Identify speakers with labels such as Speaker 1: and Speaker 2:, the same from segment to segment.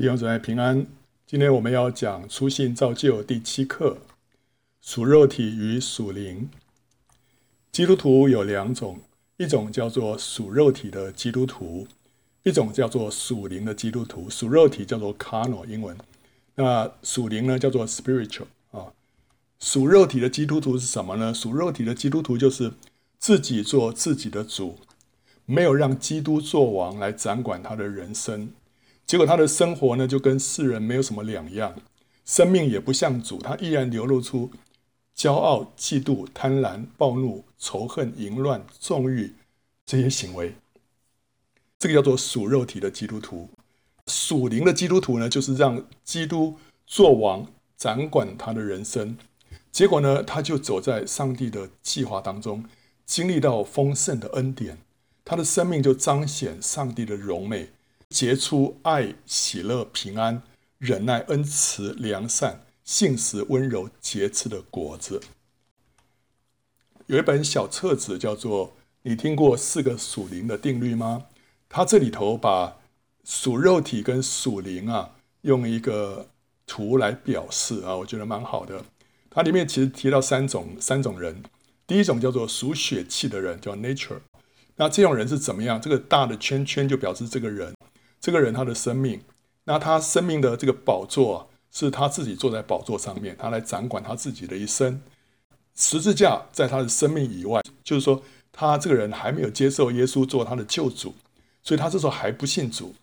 Speaker 1: 弟兄姊妹平安，今天我们要讲初信造就第七课：属肉体与属灵。基督徒有两种，一种叫做属肉体的基督徒，一种叫做属灵的基督徒。属肉体叫做 carnal 英文，那属灵呢叫做 spiritual 啊。属肉体的基督徒是什么呢？属肉体的基督徒就是自己做自己的主，没有让基督做王来掌管他的人生。结果他的生活呢，就跟世人没有什么两样，生命也不像主，他依然流露出骄傲、嫉妒、贪婪、暴怒、仇恨、淫乱、纵欲这些行为。这个叫做属肉体的基督徒。属灵的基督徒呢，就是让基督做王，掌管他的人生。结果呢，他就走在上帝的计划当中，经历到丰盛的恩典，他的生命就彰显上帝的荣美。结出爱、喜乐、平安、忍耐、恩慈、良善、信实、温柔、节制的果子。有一本小册子叫做“你听过四个属灵的定律吗？”它这里头把属肉体跟属灵啊，用一个图来表示啊，我觉得蛮好的。它里面其实提到三种三种人，第一种叫做属血气的人，叫 nature。那这种人是怎么样？这个大的圈圈就表示这个人。这个人他的生命，那他生命的这个宝座是他自己坐在宝座上面，他来掌管他自己的一生。十字架在他的生命以外，就是说他这个人还没有接受耶稣做他的救主，所以他这时候还不信主。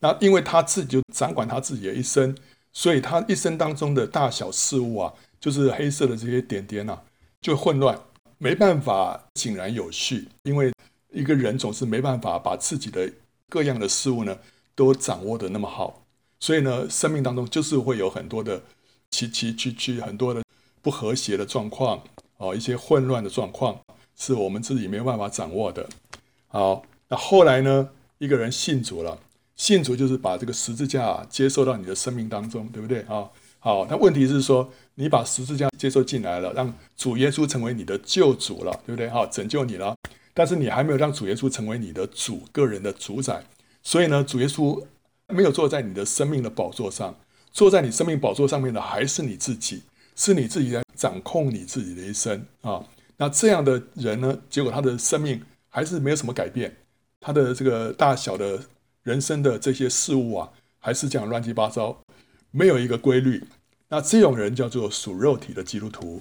Speaker 1: 那因为他自己就掌管他自己的一生，所以他一生当中的大小事物啊，就是黑色的这些点点啊，就混乱，没办法井然有序。因为一个人总是没办法把自己的各样的事物呢。都掌握得那么好，所以呢，生命当中就是会有很多的崎崎岖岖，很多的不和谐的状况，哦，一些混乱的状况，是我们自己没有办法掌握的。好，那后来呢，一个人信主了，信主就是把这个十字架接受到你的生命当中，对不对啊？好，那问题是说，你把十字架接受进来了，让主耶稣成为你的救主了，对不对？好，拯救你了，但是你还没有让主耶稣成为你的主，个人的主宰。所以呢，主耶稣没有坐在你的生命的宝座上，坐在你生命宝座上面的还是你自己，是你自己在掌控你自己的一生啊。那这样的人呢，结果他的生命还是没有什么改变，他的这个大小的人生的这些事物啊，还是这样乱七八糟，没有一个规律。那这种人叫做属肉体的基督徒。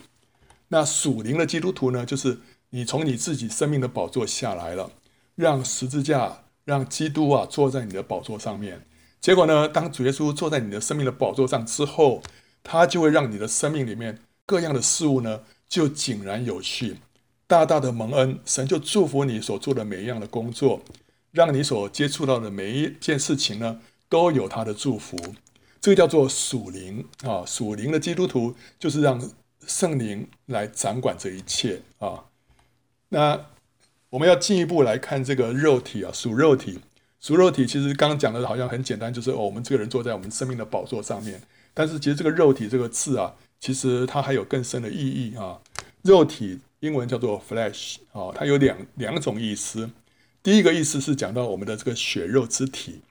Speaker 1: 那属灵的基督徒呢，就是你从你自己生命的宝座下来了，让十字架。让基督啊坐在你的宝座上面，结果呢，当主耶稣坐在你的生命的宝座上之后，他就会让你的生命里面各样的事物呢就井然有序，大大的蒙恩，神就祝福你所做的每一样的工作，让你所接触到的每一件事情呢都有他的祝福。这个叫做属灵啊，属灵的基督徒就是让圣灵来掌管这一切啊，那。我们要进一步来看这个肉体啊，属肉体，属肉体其实刚刚讲的好像很简单，就是哦，我们这个人坐在我们生命的宝座上面。但是其实这个肉体这个字啊，其实它还有更深的意义啊。肉体英文叫做 flesh 啊，它有两两种意思。第一个意思是讲到我们的这个血肉之体，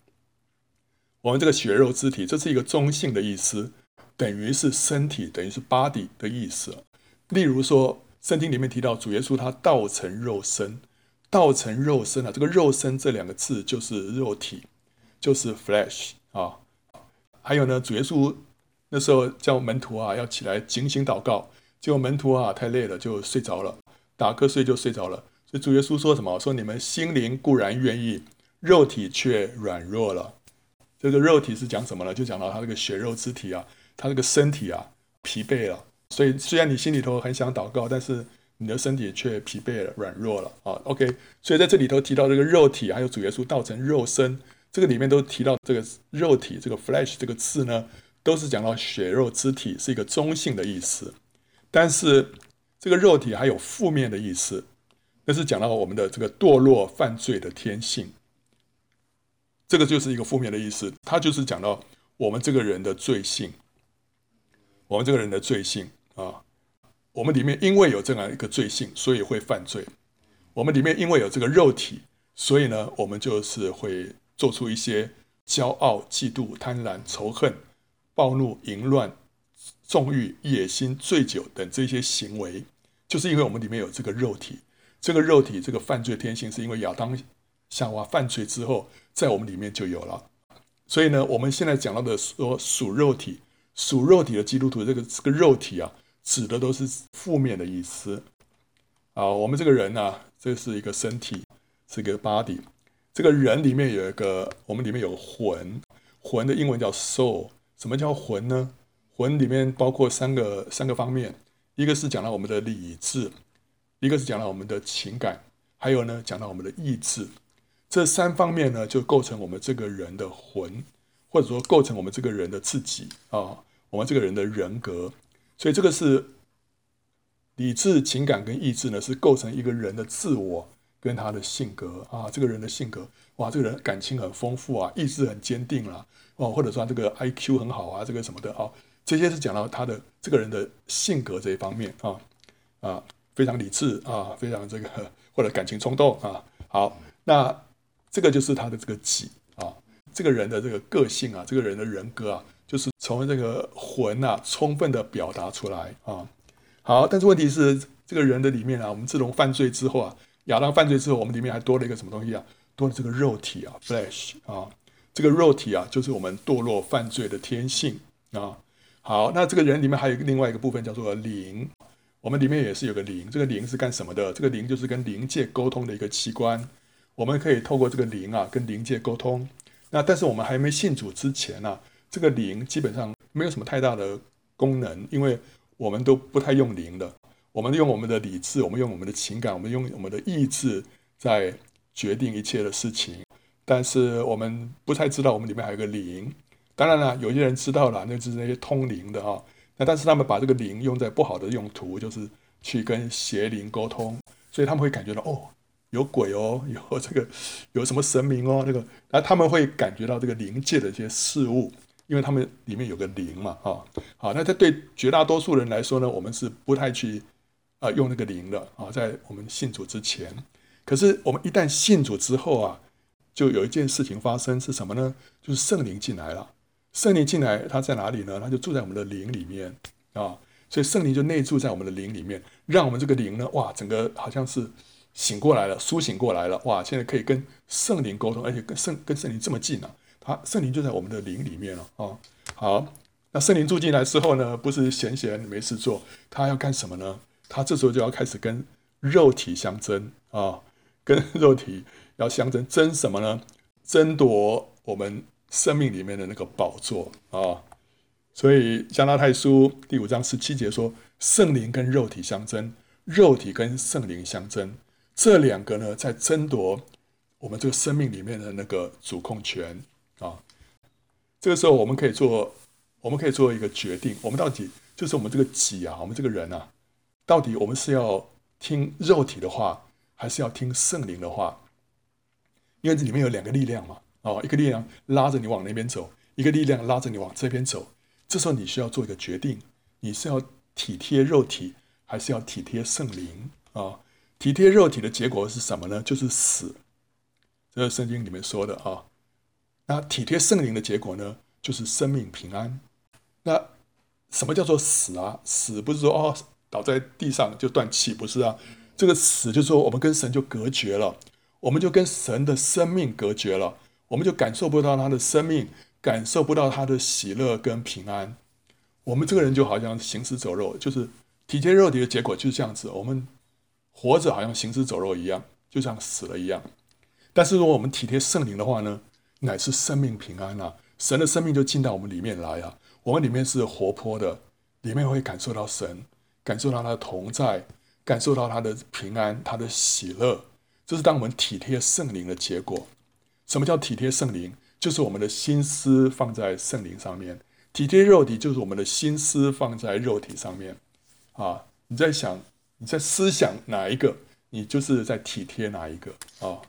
Speaker 1: 我们这个血肉之体，这是一个中性的意思，等于是身体，等于是 body 的意思。例如说。圣经里面提到主耶稣他道成肉身，道成肉身啊，这个肉身这两个字就是肉体，就是 flesh 啊。还有呢，主耶稣那时候叫门徒啊要起来警醒祷告，结果门徒啊太累了就睡着了，打瞌睡就睡着了。所以主耶稣说什么？说你们心灵固然愿意，肉体却软弱了。这个肉体是讲什么呢？就讲到他这个血肉之体啊，他这个身体啊疲惫了。所以，虽然你心里头很想祷告，但是你的身体却疲惫了、软弱了啊。OK，所以在这里头提到这个肉体，还有主耶稣道成肉身，这个里面都提到这个肉体，这个 flesh 这个字呢，都是讲到血肉之体，是一个中性的意思。但是这个肉体还有负面的意思，那是讲到我们的这个堕落犯罪的天性。这个就是一个负面的意思，它就是讲到我们这个人的罪性。我们这个人的罪性啊，我们里面因为有这样一个罪性，所以会犯罪。我们里面因为有这个肉体，所以呢，我们就是会做出一些骄傲、嫉妒、贪婪、仇恨、暴怒、淫乱、纵欲、野心、醉酒等这些行为，就是因为我们里面有这个肉体，这个肉体这个犯罪天性是因为亚当夏娃犯罪之后，在我们里面就有了。所以呢，我们现在讲到的说属肉体、属肉体的基督徒，这个这个肉体啊，指的都是负面的意思啊。我们这个人呢、这是一个身体，是一个 body。这个人里面有一个，我们里面有魂，魂的英文叫 soul。什么叫魂呢？魂里面包括三个三个方面，一个是讲到我们的理智，一个是讲到我们的情感，还有呢，讲到我们的意志。这三方面呢，就构成我们这个人的魂，或者说构成我们这个人的自己啊，我们这个人的人格。所以这个是理智、情感跟意志呢，是构成一个人的自我跟他的性格啊。这个人的性格，哇，这个人感情很丰富啊，意志很坚定啦，哦，或者说这个 IQ 很好啊，这个什么的啊，这些是讲到他的这个人的性格这一方面啊啊，非常理智啊，非常这个或者感情冲动啊。好，那。这个就是他的这个己啊，这个人的这个个性啊，这个人的人格啊，从这个魂啊，充分的表达出来啊。好，但是问题是，这个人的里面啊，我们自从犯罪之后啊，亚当犯罪之后，我们里面还多了一个什么东西啊？多了这个肉体啊，flesh 啊，这个肉体啊，就是我们堕落犯罪的天性啊。好，那这个人里面还有另外一个部分叫做灵，我们里面也是有个灵，这个灵是干什么的？这个灵就是跟灵界沟通的一个器官。我们可以透过这个灵啊，跟灵界沟通。那但是我们还没信主之前呢、这个灵基本上没有什么太大的功能，因为我们都不太用灵的。我们用我们的理智，我们用我们的情感，我们用我们的意志在决定一切的事情。但是我们不太知道我们里面还有个灵。当然了，有些人知道了，那就是那些通灵的啊。那但是他们把这个灵用在不好的用途，就是去跟邪灵沟通，所以他们会感觉到哦。有鬼哦，有这个有什么神明哦，这个，然后他们会感觉到这个灵界的一些事物，因为他们里面有个灵嘛，啊，好，那这对绝大多数人来说呢，我们是不太去啊用那个灵的啊，在我们信主之前，可是我们一旦信主之后啊，就有一件事情发生是什么呢？就是圣灵进来了，圣灵进来，他在哪里呢？他就住在我们的灵里面啊，所以圣灵就内住在我们的灵里面，让我们这个灵呢，哇，整个好像是。醒过来了，苏醒过来了，哇！现在可以跟圣灵沟通，而且跟圣跟圣灵这么近了，啊，他圣灵就在我们的灵里面了啊，好，那圣灵住进来之后呢，不是闲闲没事做，他要干什么呢？他这时候就要开始跟肉体相争啊，跟肉体要相争，争什么呢？争夺我们生命里面的那个宝座啊，所以加拉太书第五章十七节说，圣灵跟肉体相争，肉体跟圣灵相争。这两个呢，在争夺我们这个生命里面的那个主控权。这个时候，我们可以做，我们可以做一个决定：我们到底就是我们这个己啊，我们这个人啊，到底我们是要听肉体的话，还是要听圣灵的话？因为这里面有两个力量嘛，哦，一个力量拉着你往那边走，一个力量拉着你往这边走。这时候你需要做一个决定：你是要体贴肉体，还是要体贴圣灵啊？体贴肉体的结果是什么呢？就是死。这是圣经里面说的啊。那体贴圣灵的结果呢？就是生命平安。那什么叫做死啊？死不是说哦倒在地上就断气，不是啊。这个死就是说我们跟神就隔绝了，我们就跟神的生命隔绝了，我们就感受不到他的生命，感受不到他的喜乐跟平安。我们这个人就好像行尸走肉，就是体贴肉体的结果就是这样子。我们。活着好像行尸走肉一样，就像死了一样。但是如果我们体贴圣灵的话呢，乃是生命平安啊！神的生命就进到我们里面来啊！我们里面是活泼的，里面会感受到神，感受到他的同在，感受到他的平安，他的喜乐。这是当我们体贴圣灵的结果。什么叫体贴圣灵？就是我们的心思放在圣灵上面。体贴肉体，就是我们的心思放在肉体上面。啊，你在想？你在思想哪一个，你就是在体贴哪一个啊、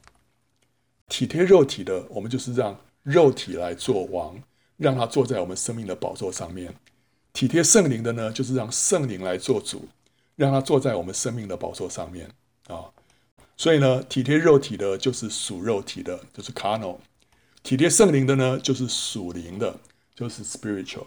Speaker 1: 体贴肉体的，我们就是让肉体来做王，让他坐在我们生命的宝座上面；体贴圣灵的呢，就是让圣灵来做主，让他坐在我们生命的宝座上面。啊、所以呢，体贴肉体的，就是属肉体的，就是 carnal；体贴圣灵的呢，就是属灵的，就是 spiritual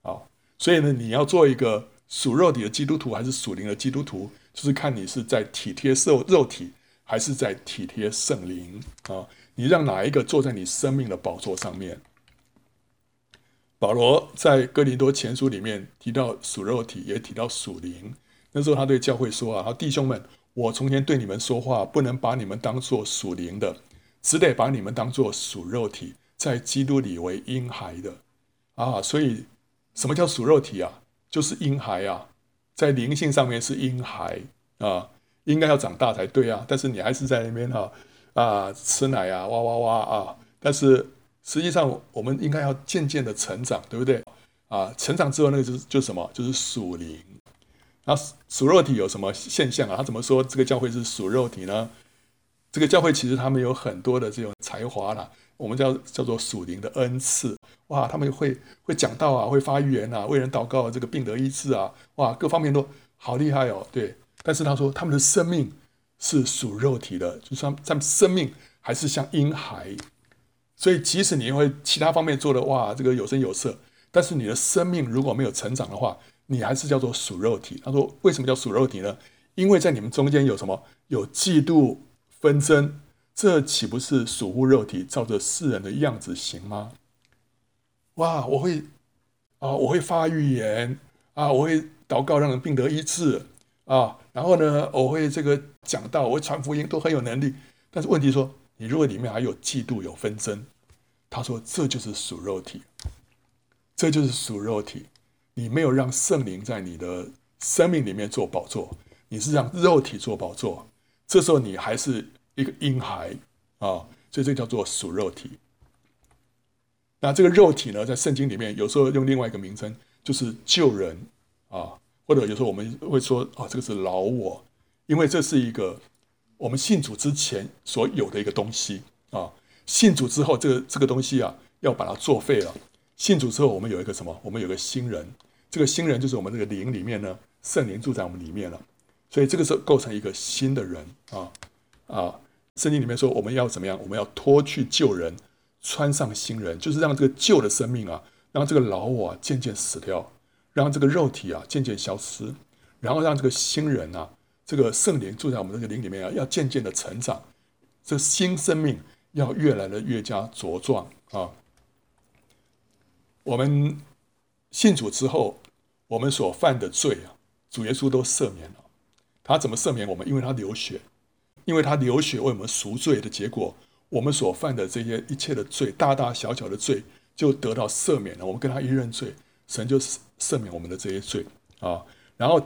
Speaker 1: 啊。所以呢，你要做一个属肉体的基督徒，还是属灵的基督徒，就是看你是在体贴受肉体，还是在体贴圣灵啊。你让哪一个坐在你生命的宝座上面？保罗在哥林多前书里面提到属肉体，也提到属灵。那时候他对教会说啊：“弟兄们，我从前对你们说话，不能把你们当做属灵的，只得把你们当做属肉体，在基督里为婴孩的啊。所以，什么叫属肉体啊？就是婴孩啊，在灵性上面是婴孩啊，应该要长大才对啊。但是你还是在那边哈啊，吃奶啊，哇哇哇啊，但是。”实际上，我们应该要渐渐的成长，对不对？啊，成长之后，那个就是就是什么？就是属灵。那属肉体有什么现象啊？他怎么说这个教会是属肉体呢？这个教会其实他们有很多的这种才华啦，我们叫叫做属灵的恩赐。哇，他们会会讲道啊，会发预言啊，为人祷告，这个病得医治啊，哇，各方面都好厉害哦。对，但是他说他们的生命是属肉体的，就是他们生命还是像婴孩。所以，即使你会其他方面做的哇，这个有声有色，但是你的生命如果没有成长的话，你还是叫做属肉体。他说：“为什么叫属肉体呢？因为在你们中间有什么？有嫉妒纷争，这岂不是属乎肉体，照着世人的样子行吗？”哇，我会啊，我会发预言啊，我会祷告让人病得医治啊，然后呢，我会这个讲道，我会传福音，都很有能力。但是问题说，你如果里面还有嫉妒、有纷争，他说：“这就是属肉体，这就是属肉体。你没有让圣灵在你的生命里面做宝座，你是让肉体做宝座。这时候你还是一个婴孩啊，所以这叫做属肉体。那这个肉体呢，在圣经里面有时候用另外一个名称，就是旧人啊，或者有时候我们会说啊，这个是老我，因为这是一个我们信主之前所有的一个东西啊。”信主之后，这个这个东西啊，要把它作废了。信主之后，我们有一个什么？我们有个新人。这个新人就是我们这个灵里面呢，圣灵住在我们里面了。所以这个时候构成一个新的人啊啊！圣经里面说，我们要怎么样？我们要脱去旧人，穿上新人，就是让这个旧的生命啊，让这个老我渐渐死掉，让这个肉体啊渐渐消失，然后让这个新人啊，这个圣灵住在我们这个灵里面啊，要渐渐的成长，这新生命。要越来的越加茁壮啊！我们信主之后，我们所犯的罪啊，主耶稣都赦免了。他怎么赦免我们？因为他流血，因为他流血为我们赎罪的结果，我们所犯的这些一切的罪，大大小小的罪，就得到赦免了。我们跟他一认罪，神就赦免我们的这些罪啊。然后，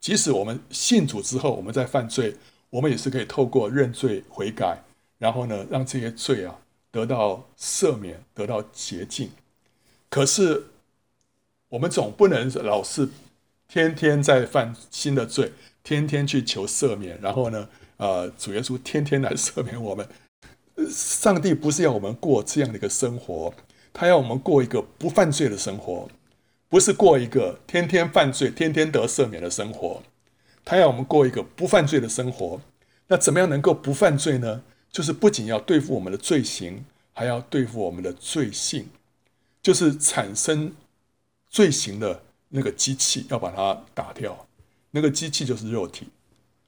Speaker 1: 即使我们信主之后，我们再犯罪，我们也是可以透过认罪悔改。然后呢，让这些罪啊得到赦免，得到洁净。可是我们总不能老是天天在犯新的罪，天天去求赦免。然后呢，呃，主耶稣天天来赦免我们。上帝不是要我们过这样的一个生活，他要我们过一个不犯罪的生活，不是过一个天天犯罪、天天得赦免的生活。他要我们过一个不犯罪的生活。那怎么样能够不犯罪呢？就是不仅要对付我们的罪行，还要对付我们的罪性，就是产生罪行的那个机器，要把它打掉。那个机器就是肉体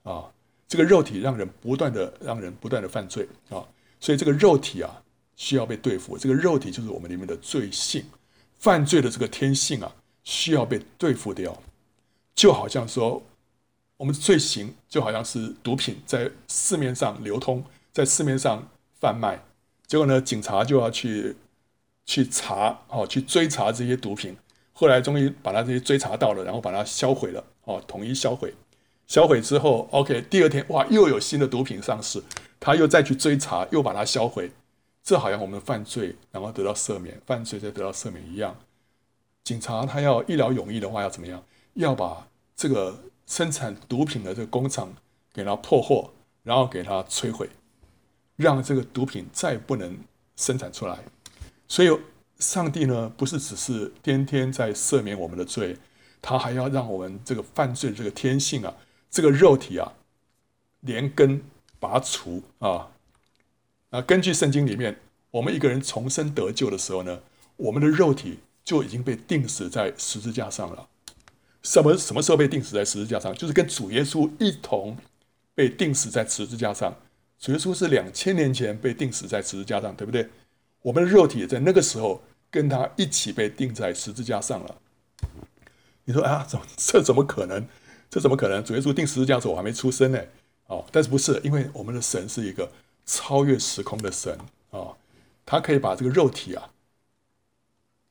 Speaker 1: 啊，这个肉体让人不断的让人不断的犯罪啊，所以这个肉体啊需要被对付。这个肉体就是我们里面的罪性，犯罪的这个天性啊需要被对付掉。就好像说，我们的罪行就好像是毒品在市面上流通。在市面上贩卖，结果呢，警察就要去去查哦，去追查这些毒品。后来终于把他这些追查到了，然后把它销毁了哦，统一销毁。销毁之后，OK，第二天哇，又有新的毒品上市，他又再去追查，又把它销毁。这好像我们的犯罪然后得到赦免，犯罪再得到赦免一样。警察他要一劳永逸的话，要怎么样？要把这个生产毒品的这个工厂给它破获，然后给它摧毁。让这个毒品再不能生产出来，所以上帝呢，不是只是天天在赦免我们的罪，他还要让我们这个犯罪的这个天性啊，这个肉体啊，连根拔除啊。啊，根据圣经里面，我们一个人重生得救的时候呢，我们的肉体就已经被钉死在十字架上了。什么什么时候被钉死在十字架上？就是跟主耶稣一同被钉死在十字架上。主耶稣是两千年前被钉死在十字架上，对不对？我们的肉体也在那个时候跟他一起被钉在十字架上了。你说啊，怎么这怎么可能？这怎么可能？主耶稣钉十字架的时候我还没出生呢。哦，但是不是？因为我们的神是一个超越时空的神啊，他可以把这个肉体啊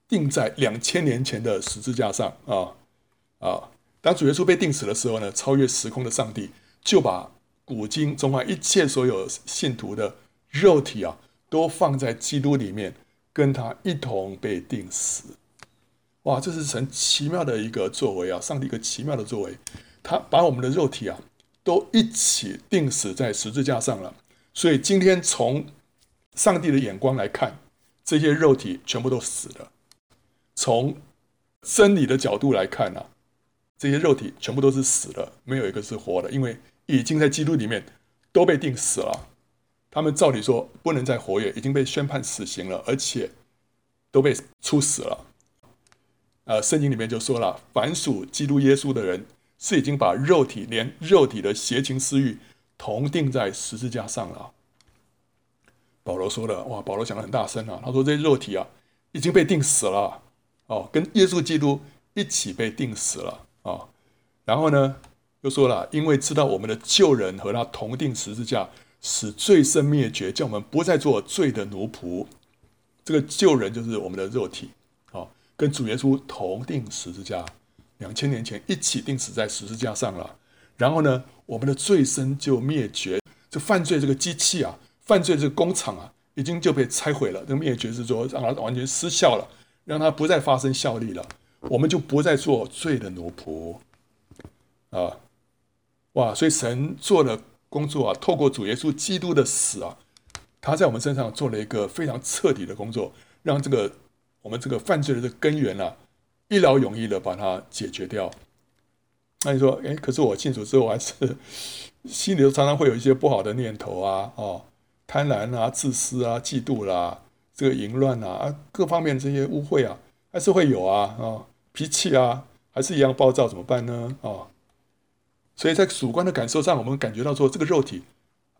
Speaker 1: 定在两千年前的十字架上啊啊！当主耶稣被钉死的时候呢，超越时空的上帝就把古今中外一切所有信徒的肉体啊，都放在基督里面，跟他一同被钉死。哇，这是神奇妙的一个作为啊！上帝一个奇妙的作为，他把我们的肉体啊。都一起钉死在十字架上了，所以今天从上帝的眼光来看，这些肉体全部都死了；从真理的角度来看呢、这些肉体全部都是死了，没有一个是活的，因为已经在基督里面都被定死了。他们照理说不能再活跃，已经被宣判死刑了，而且都被处死了。呃，圣经里面就说了，凡属基督耶稣的人。是已经把肉体连肉体的邪情私欲同钉在十字架上了。保罗说的，哇，保罗讲的很大声啊，他说这肉体啊已经被钉死了，哦，跟耶稣基督一起被钉死了啊。然后呢，又说了，因为知道我们的旧人和他同钉十字架，使罪身灭绝，叫我们不再做罪的奴仆。这个旧人就是我们的肉体，啊，跟主耶稣同钉十字架。两千年前一起钉死在十字架上了，然后呢，我们的罪身就灭绝，这犯罪这个机器啊，犯罪这个工厂啊，已经就被拆毁了。这个灭绝是说让它完全失效了，让它不再发生效力了，我们就不再做罪的奴仆啊！哇！所以神做的工作啊，透过主耶稣基督的死啊，他在我们身上做了一个非常彻底的工作，让这个我们这个犯罪的根源啊。一劳永逸的把它解决掉。那你说，哎，可是我信主之后，还是心里常常会有一些不好的念头啊，哦，贪婪啊、自私啊、嫉妒啦、这个淫乱啊，各方面这些污秽啊，还是会有啊，啊、哦，脾气啊，还是一样暴躁，怎么办呢？啊、哦，所以在主观的感受上，我们感觉到说，这个肉体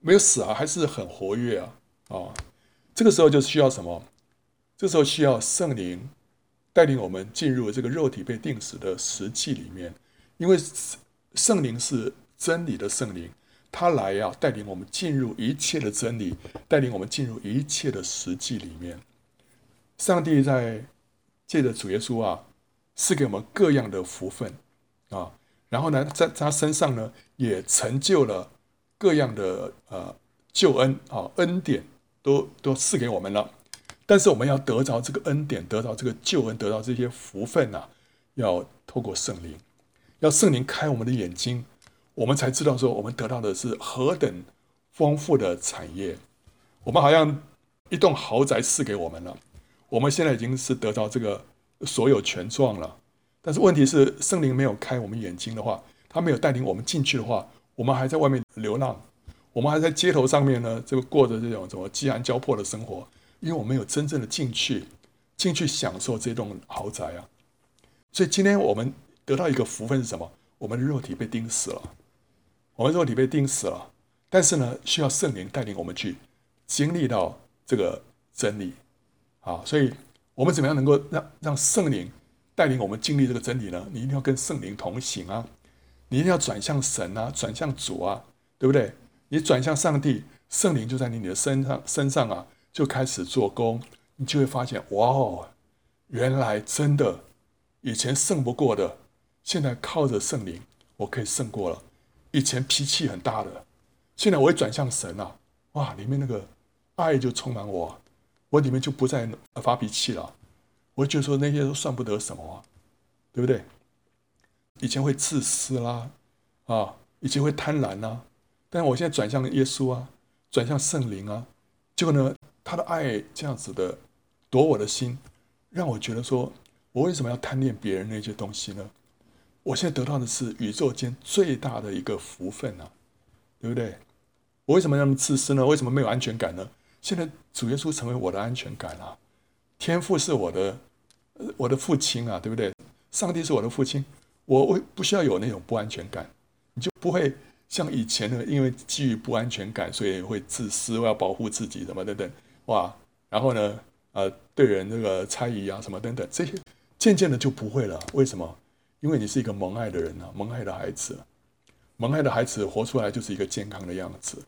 Speaker 1: 没有死啊，还是很活跃啊，啊、哦，这个时候就需要什么？这时候需要圣灵。带领我们进入这个肉体被定死的实际里面，因为圣灵是真理的圣灵，他来啊带领我们进入一切的真理，带领我们进入一切的实际里面。上帝在借着主耶稣啊，赐给我们各样的福分啊，然后呢，在他身上呢，也成就了各样的呃救恩啊恩典都，都赐给我们了。但是我们要得着这个恩典，得到这个救恩，得到这些福分呐、啊，要透过圣灵，要圣灵开我们的眼睛，我们才知道说我们得到的是何等丰富的产业。我们好像一栋豪宅赐给我们了，我们现在已经是得到这个所有权状了。但是问题是圣灵没有开我们眼睛的话，他没有带领我们进去的话，我们还在外面流浪，我们还在街头上面呢，这个过着这种什么饥寒交迫的生活。因为我没有真正的进去，进去享受这栋豪宅啊，所以今天我们得到一个福分是什么？我们的肉体被钉死了，我们肉体被钉死了，但是呢，需要圣灵带领我们去经历到这个真理啊。所以，我们怎么样能够让让圣灵带领我们经历这个真理呢？你一定要跟圣灵同行啊，你一定要转向神啊，转向主啊，对不对？你转向上帝，圣灵就在你你的身上身上啊。就开始做工，你就会发现，哇哦，原来真的以前胜不过的，现在靠着圣灵，我可以胜过了。以前脾气很大的，现在我会转向神啊，哇，里面那个爱就充满我，我里面就不再发脾气了。我就说那些都算不得什么啊，对不对？以前会自私啦，啊，以前会贪婪呐，但我现在转向耶稣啊，转向圣灵啊，结果呢？他的爱这样子的夺我的心，让我觉得说，我为什么要贪恋别人那些东西呢？我现在得到的是宇宙间最大的一个福分啊，对不对？我为什么那么自私呢？为什么没有安全感呢？现在主耶稣成为我的安全感了，天父是我的，我的父亲啊，对不对？上帝是我的父亲，我为不需要有那种不安全感，你就不会像以前的，因为基于不安全感，所以会自私，我要保护自己什么等等，哇，然后呢，呃，对人这个猜疑啊什么等等，这些渐渐的就不会了。为什么？因为你是一个蒙爱的人啊，蒙爱的孩子，蒙爱的孩子活出来就是一个健康的样子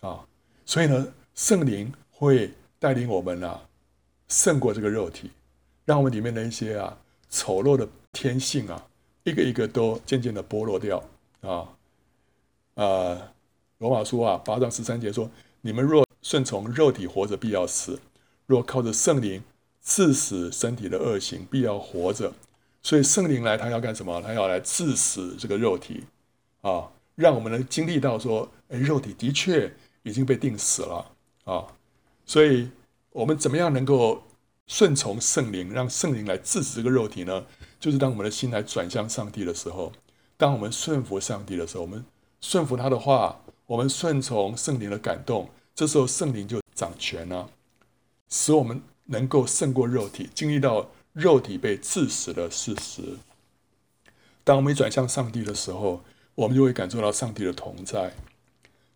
Speaker 1: 啊，所以呢，圣灵会带领我们啊，胜过这个肉体，让我们里面的一些啊。丑陋的天性啊，一个一个都渐渐的剥落掉啊！呃，罗马书啊，八章十三节说：“你们若顺从肉体活着，必要死；若靠着圣灵致死身体的恶行，必要活着。”所以圣灵来，他要干什么？他要来治死这个肉体啊，让我们能经历到说，哎，肉体的确已经被定死了啊！所以我们怎么样能够？顺从圣灵，让圣灵来治死这个肉体呢？就是当我们的心来转向上帝的时候，当我们顺服上帝的时候，我们顺服他的话，我们顺从圣灵的感动，这时候圣灵就掌权了，使我们能够胜过肉体，经历到肉体被致死的事实。当我们转向上帝的时候，我们就会感受到上帝的同在；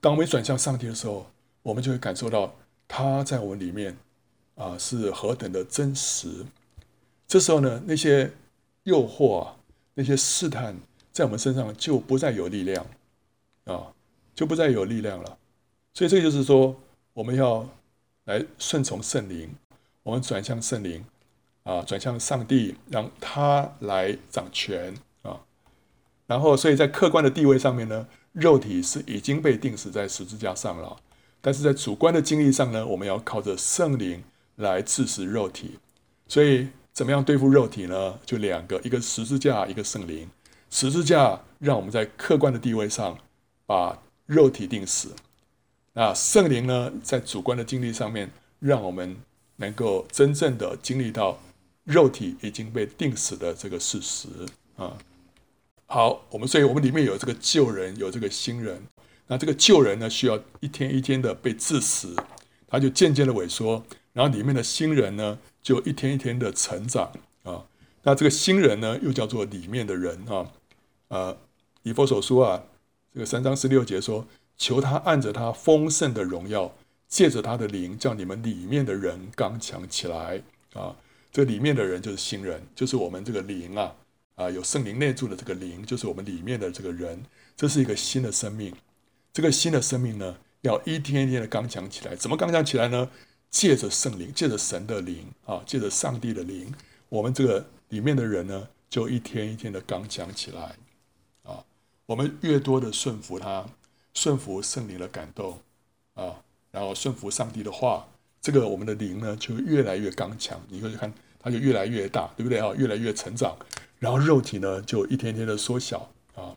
Speaker 1: 当我们转向上帝的时候，我们就会感受到他在我们里面。啊，是何等的真实！这时候呢，那些诱惑啊，那些试探，在我们身上就不再有力量啊，就不再有力量了。所以，这就是说，我们要来顺从圣灵，我们转向圣灵啊，转向上帝，让他来掌权啊。然后，所以在客观的地位上面呢，肉体是已经被钉死在十字架上了，但是在主观的经历上呢，我们要靠着圣灵。来治死肉体，所以怎么样对付肉体呢？就两个，一个十字架，一个圣灵。十字架让我们在客观的地位上把肉体钉死，那圣灵呢，在主观的经历上面，让我们能够真正的经历到肉体已经被定死的这个事实啊。好，我们所以我们里面有这个旧人，有这个新人。那这个旧人呢，需要一天一天的被治死，他就渐渐的萎缩。然后里面的新人呢，就一天一天的成长啊。那这个新人呢，又叫做里面的人啊。呃，以弗所书啊，这个三章十六节说：“求他按着他丰盛的荣耀，借着他的灵，叫你们里面的人刚强起来啊。”这里面的人就是新人，就是我们这个灵啊啊，有圣灵内住的这个灵，就是我们里面的这个人。这是一个新的生命。这个新的生命呢，要一天一天的刚强起来。怎么刚强起来呢？借着圣灵，借着神的灵啊，借着上帝的灵，我们这个里面的人呢，就一天一天的刚强起来啊。我们越多的顺服他，顺服圣灵的感动啊，然后顺服上帝的话，这个我们的灵呢，就越来越刚强。你会看，它就越来越大，对不对啊？越来越成长，然后肉体呢，就一天天的缩小啊。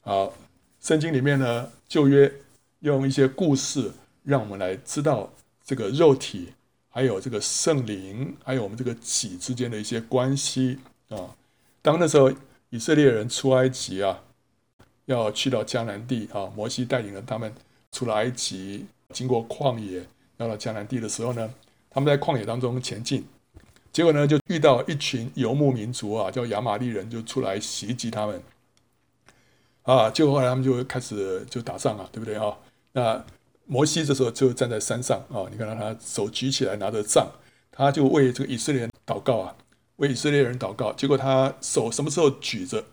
Speaker 1: 好，圣经里面呢，旧约用一些故事，让我们来知道。这个肉体，还有这个圣灵，还有我们这个己之间的一些关系啊。当那时候以色列人出埃及啊，要去到迦南地啊，摩西带领了他们出了埃及，经过旷野，到了迦南地的时候呢，他们在旷野当中前进，结果呢就遇到一群游牧民族啊，叫亚玛力人，就出来袭击他们啊。结果后来他们就开始就打仗啊，对不对啊？那。摩西这时候就站在山上啊，你看到他手举起来拿着杖，他就为这个以色列人祷告啊，为以色列人祷告。结果他手什么时候举着，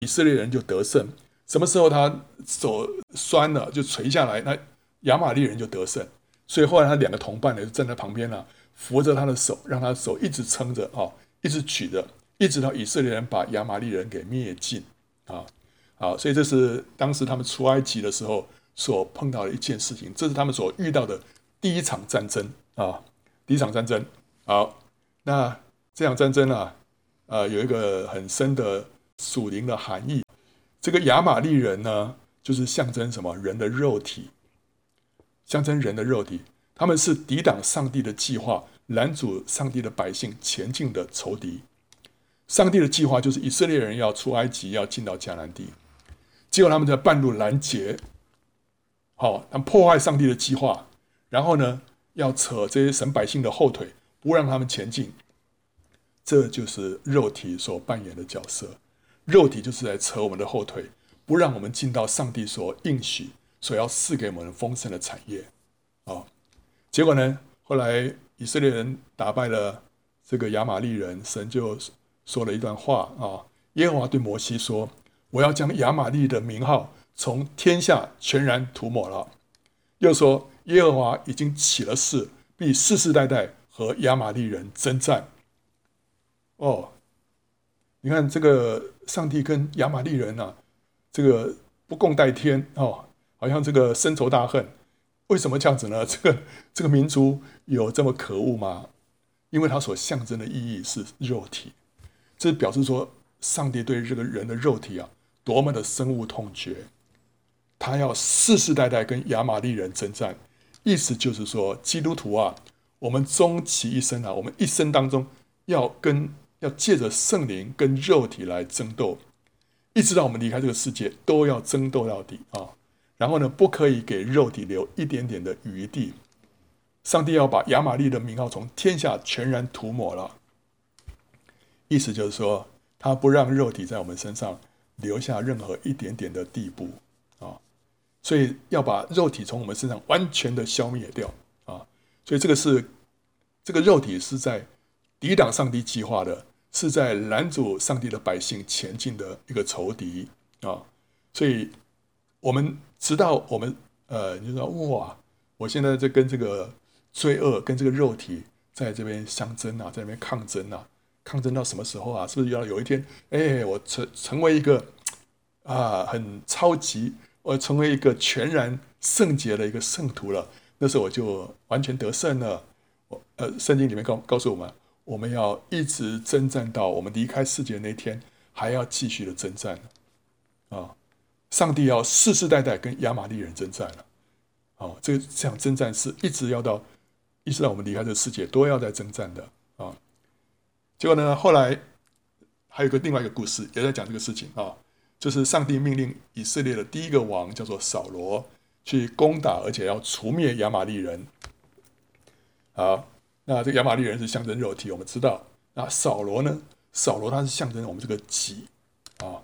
Speaker 1: 以色列人就得胜；什么时候他手酸了，就垂下来，那亚玛力人就得胜。所以后来他两个同伴呢就站在旁边了，扶着他的手，让他手一直撑着啊，一直举着，一直到以色列人把亚玛力人给灭尽啊。好，所以这是当时他们出埃及的时候。所碰到的一件事情，这是他们所遇到的第一场战争啊，第一场战争。好，那这场战争呢、啊，呃，有一个很深的属灵的含义。这个亚玛力人呢，就是象征什么？人的肉体，象征人的肉体。他们是抵挡上帝的计划，拦阻上帝的百姓前进的仇敌。上帝的计划就是以色列人要出埃及，要进到迦南地，结果他们在半路拦截。好，他们破坏上帝的计划，然后呢，要扯这些神百姓的后腿，不让他们前进。这就是肉体所扮演的角色。肉体就是在扯我们的后腿，不让我们进到上帝所应许、所要赐给我们丰盛的产业。啊，结果呢？后来以色列人打败了这个亚玛力人，神就说了一段话啊。耶和华对摩西说：“我要将亚玛利的名号从天下全然涂抹了。”又说：“耶和华已经起了誓，必世世代代和亚玛利人征战。”哦，你看这个上帝跟亚玛利人啊，这个不共戴天哦，好像这个深仇大恨。为什么这样子呢？这个这个民族有这么可恶吗？因为它所象征的意义是肉体，这表示说上帝对这个人的肉体啊，多么的深恶痛绝。他要世世代代跟亚玛力人征战，意思就是说，基督徒啊，我们终其一生啊，我们一生当中要跟。要借着圣灵跟肉体来争斗，一直到我们离开这个世界，都要争斗到底啊！然后呢，不可以给肉体留一点点的余地。上帝要把亚玛力的名号从天下全然涂抹了，意思就是说，他不让肉体在我们身上留下任何一点点的地步啊！所以要把肉体从我们身上完全的消灭掉啊！所以这个是这个肉体是在抵挡上帝计划的。是在拦阻上帝的百姓前进的一个仇敌啊，所以我们直到我们呃，你说哇，我现在在跟这个罪恶跟这个肉体在这边相争啊，在那边抗争啊，抗争到什么时候啊？是不是要有一天，哎，我成成为一个啊很超级，我成为一个全然圣洁的一个圣徒了？那时候我就完全得胜了。我呃，圣经里面告告诉我们。我们要一直征战到我们离开世界那天，还要继续的征战啊！上帝要世世代代跟亚玛力人征战了，哦，这个这场征战是一直要到，一直到我们离开这个世界都要在征战的啊！结果呢，后来还有个另外一个故事也在讲这个事情啊，就是上帝命令以色列的第一个王叫做扫罗去攻打，而且要除灭亚玛力人，啊。那这个亚玛力人是象征肉体，我们知道。那扫罗呢？扫罗他是象征我们这个己啊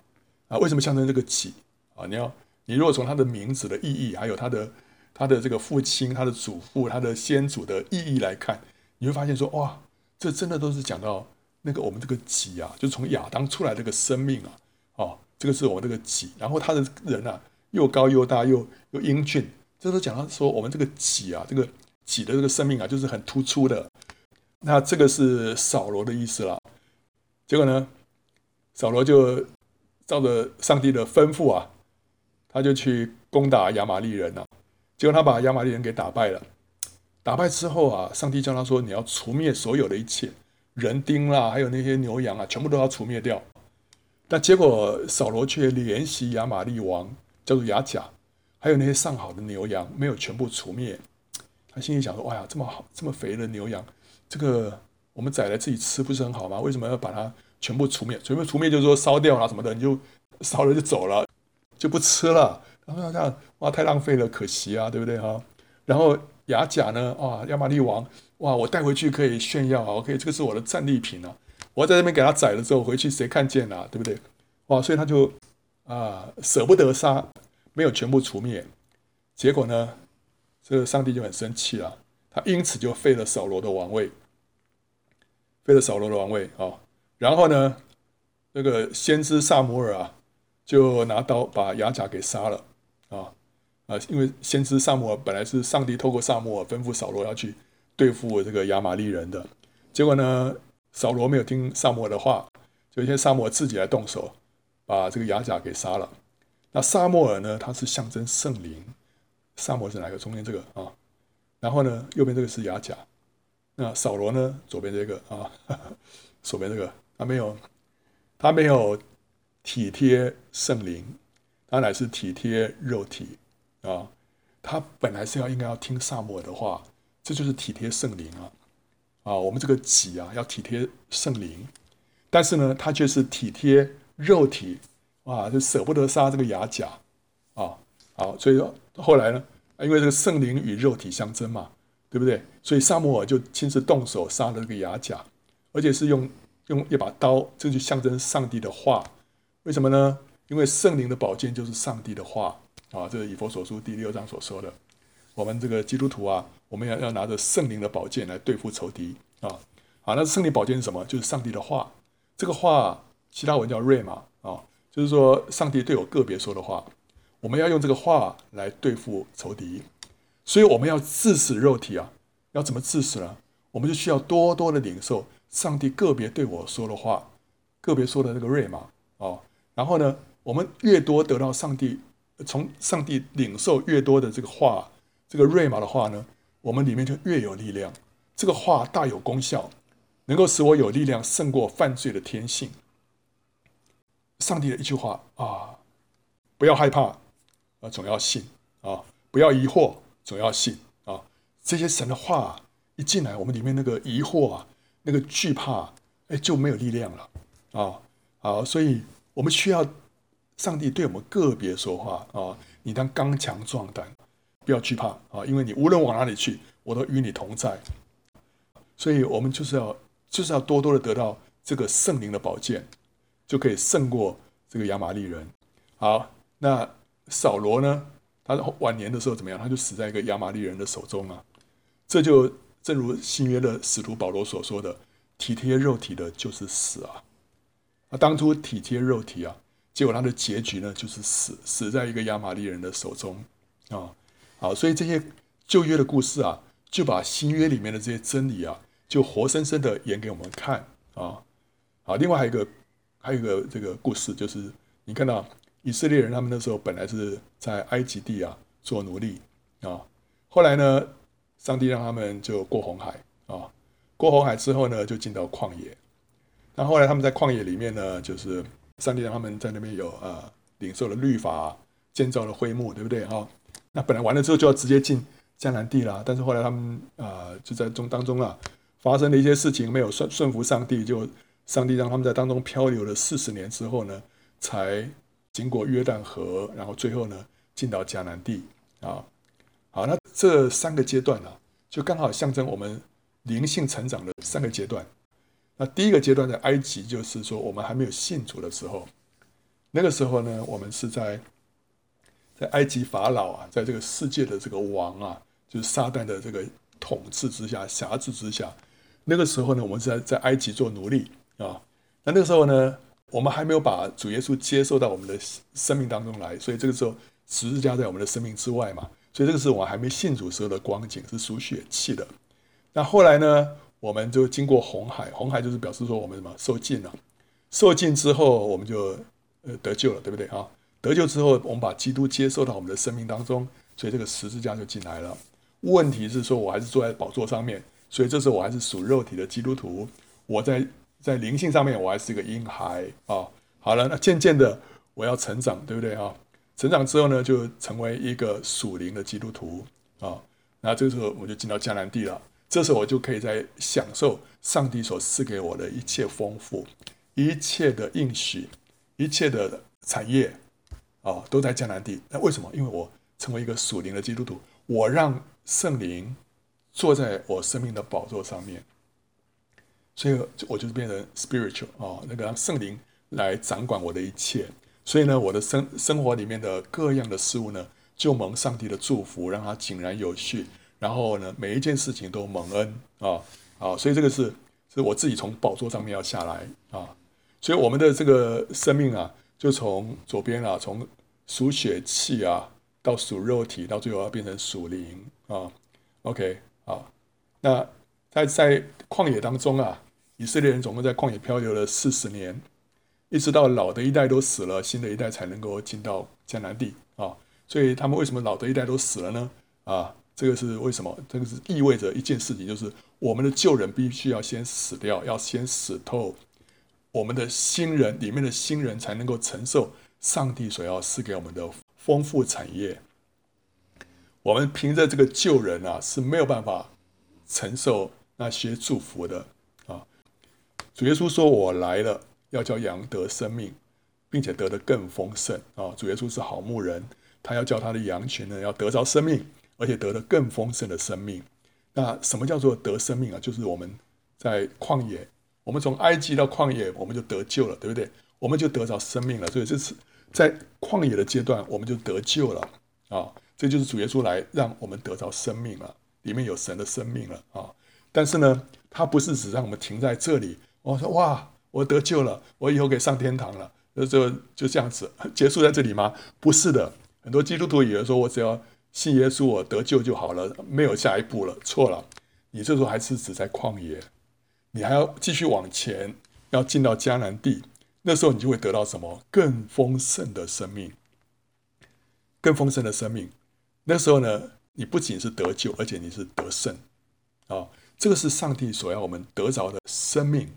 Speaker 1: 啊！为什么象征这个己啊？你要你如果从他的名字的意义，还有他的他的这个父亲、他的祖父、他的先祖的意义来看，你会发现说哇，这真的都是讲到那个我们这个己啊，就从亚当出来这个生命啊，哦，这个是我们这个己。然后他的人啊，又高又大又又英俊，这都讲到说我们这个己啊，这个。己的这个生命啊，就是很突出的。那这个是扫罗的意思了。结果呢，扫罗就照着上帝的吩咐啊，他就去攻打亚玛力人了。结果他把亚玛力人给打败了。打败之后啊，上帝叫他说：“你要除灭所有的一切人丁啦，还有那些牛羊啊，全部都要除灭掉。”但结果扫罗却怜惜亚玛力王，叫做亚甲，还有那些上好的牛羊，没有全部除灭。他心里想说：“哇呀，这么好，这么肥的牛羊，这个我们宰来自己吃不是很好吗？为什么要把它全部除灭？全部除灭就是说烧掉了什么的，你就烧了就走了，就不吃了。然后这样，哇，太浪费了，可惜啊，对不对哈？然后亚甲呢？啊，亚玛力王，哇，我带回去可以炫耀啊，OK，这个是我的战利品啊。我在这边给他宰了之后，回去谁看见了，对不对？哇，所以他就啊舍不得杀，没有全部除灭。结果呢？”这个上帝就很生气了，他因此就废了扫罗的王位，废了扫罗的王位啊。然后呢，这个先知撒母耳啊，就拿刀把亚甲给杀了啊啊！因为先知撒摩尔本来是上帝透过撒摩尔吩咐扫罗要去对付这个亚玛力人的，结果呢，扫罗没有听撒摩尔的话，就一天撒母耳自己来动手，把这个亚甲给杀了。那撒摩尔呢，他是象征圣灵。撒摩尔是哪个？中间这个啊，然后呢，右边这个是亚甲，那扫罗呢？左边这个啊，左边这个，他没有，他没有体贴圣灵，他乃是体贴肉体啊。他本来是要应该要听撒母耳的话，这就是体贴圣灵啊啊！我们这个己啊，要体贴圣灵，但是呢，他却是体贴肉体啊，就舍不得杀这个亚甲啊。好，所以说后来呢，因为这个圣灵与肉体相争嘛，对不对？所以撒母耳就亲自动手杀了这个亚甲，而且是用用一把刀，这就象征上帝的话。为什么呢？因为圣灵的宝剑就是上帝的话啊，这是以弗所书第六章所说的。我们这个基督徒啊，我们要要拿着圣灵的宝剑来对付仇敌啊。好，那圣灵宝剑是什么？就是上帝的话。这个话，希腊文叫瑞玛啊，就是说上帝对我个别说的话。我们要用这个话来对付仇敌，所以我们要治死肉体啊。要怎么治死呢？我们就需要多多的领受上帝个别对我说的话，个别说的那个瑞玛。然后呢，我们越多得到上帝从上帝领受越多的这个话，这个瑞玛的话呢，我们里面就越有力量。这个话大有功效。能够使我有力量胜过犯罪的天性。上帝的一句话啊，不要害怕啊，总要信啊，不要疑惑，总要信啊。这些神的话一进来，我们里面那个疑惑啊，那个惧怕，哎，就没有力量了啊。好，所以我们需要上帝对我们个别说话啊。你当刚强壮胆，不要惧怕啊，因为你无论往哪里去，我都与你同在。所以我们就是要。就是要多多的得到这个圣灵的宝剑，就可以胜过这个亚玛力人。好，那扫罗呢？他晚年的时候怎么样？他就死在一个亚玛力人的手中啊。这就正如新约的使徒保罗所说的：“体贴肉体的，就是死啊。”他当初体贴肉体啊，结果他的结局呢，就是死，死在一个亚玛力人的手中啊。好，所以这些旧约的故事啊，就把新约里面的这些真理啊。就活生生的演给我们看啊！好，另外还有一个，还有一个这个故事，就是你看到以色列人他们那时候本来是在埃及地啊做奴隶啊，后来呢，上帝让他们就过红海啊，过红海之后呢，就进到旷野。那后来他们在旷野里面呢，就是上帝让他们在那边有啊领受了律法，建造了会幕，对不对哈？那本来完了之后就要直接进迦南地了，但是后来他们啊就在中当中啊。发生了一些事情，没有顺顺服上帝，就上帝让他们在当中漂流了四十年之后呢，才经过约旦河，然后最后呢进到迦南地啊。好，那这三个阶段呢、啊，就刚好象征我们灵性成长的三个阶段。那第一个阶段在埃及，就是说我们还没有信主的时候，那个时候呢，我们是在在埃及法老啊，在这个世界的这个王啊，就是撒旦的这个统治之下、辖制之下。那个时候呢，我们是在在埃及做奴隶啊。那那个时候呢，我们还没有把主耶稣接受到我们的生命当中来，所以这个时候十字架在我们的生命之外嘛。所以这个是我还没信主时候的光景是属血气的。那后来呢，我们就经过红海，红海就是表示说我们什么受尽了，受尽之后我们就呃得救了，对不对啊？得救之后，我们把基督接受到我们的生命当中，所以这个十字架就进来了。问题是说我还是坐在宝座上面。所以这时候我还是属肉体的基督徒，我在在灵性上面我还是一个婴孩啊。好了，那渐渐的我要成长，对不对啊？成长之后呢，就成为一个属灵的基督徒啊。那这个时候我们就进到迦南地了，这时候我就可以在享受上帝所赐给我的一切丰富、一切的应许、一切的产业啊，都在迦南地。那为什么？因为我成为一个属灵的基督徒，我让圣灵。坐在我生命的宝座上面，所以我就变成 spiritual 啊，那个让圣灵来掌管我的一切。所以呢，我的生生活里面的各样的事物呢，就蒙上帝的祝福，让它井然有序。然后呢，每一件事情都蒙恩啊啊，所以这个是是我自己从宝座上面要下来啊。所以我们的这个生命啊，就从左边啊，从属血气啊，到属肉体，到最后要变成属灵啊。OK。啊，那在在旷野当中啊，以色列人总共在旷野漂流了四十年，一直到老的一代都死了，新的一代才能够进到迦南地啊。所以他们为什么老的一代都死了呢？啊，这个是为什么？这个是意味着一件事情，就是我们的旧人必须要先死掉，要先死透，我们的新人里面的新人才能够承受上帝所要赐给我们的丰富产业。我们凭着这个旧人啊，是没有办法承受那些祝福的啊。主耶稣说：“我来了，要叫羊得生命，并且得的更丰盛啊。”主耶稣是好牧人，他要叫他的羊群呢，要得着生命，而且得了更丰盛的生命。那什么叫做得生命啊？就是我们在旷野，我们从埃及到旷野，我们就得救了，对不对？我们就得着生命了。所以这是在旷野的阶段，我们就得救了啊！这就是主耶稣来让我们得着生命了，里面有神的生命了啊！但是呢，他不是只让我们停在这里。我说哇，我得救了，我以后可以上天堂了，就就就这样子结束在这里吗？不是的，很多基督徒以为说我只要信耶稣，我得救就好了，没有下一步了。错了，你这时候还是只在旷野，你还要继续往前，要进到迦南地。那时候你就会得到什么？更丰盛的生命，更丰盛的生命。那时候呢，你不仅是得救，而且你是得胜啊！这个是上帝所要我们得着的生命。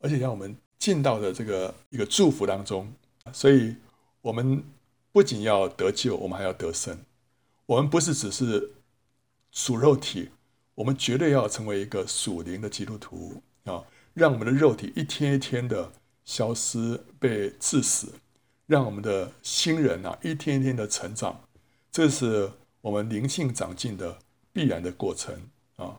Speaker 1: 而且让我们进到的这个一个祝福当中，所以我们不仅要得救，我们还要得胜。我们不是只是属肉体，我们绝对要成为一个属灵的基督徒啊！让我们的肉体一天一天的消失、被致死，让我们的新人啊一天一天的成长，这是我们灵性长进的必然的过程啊！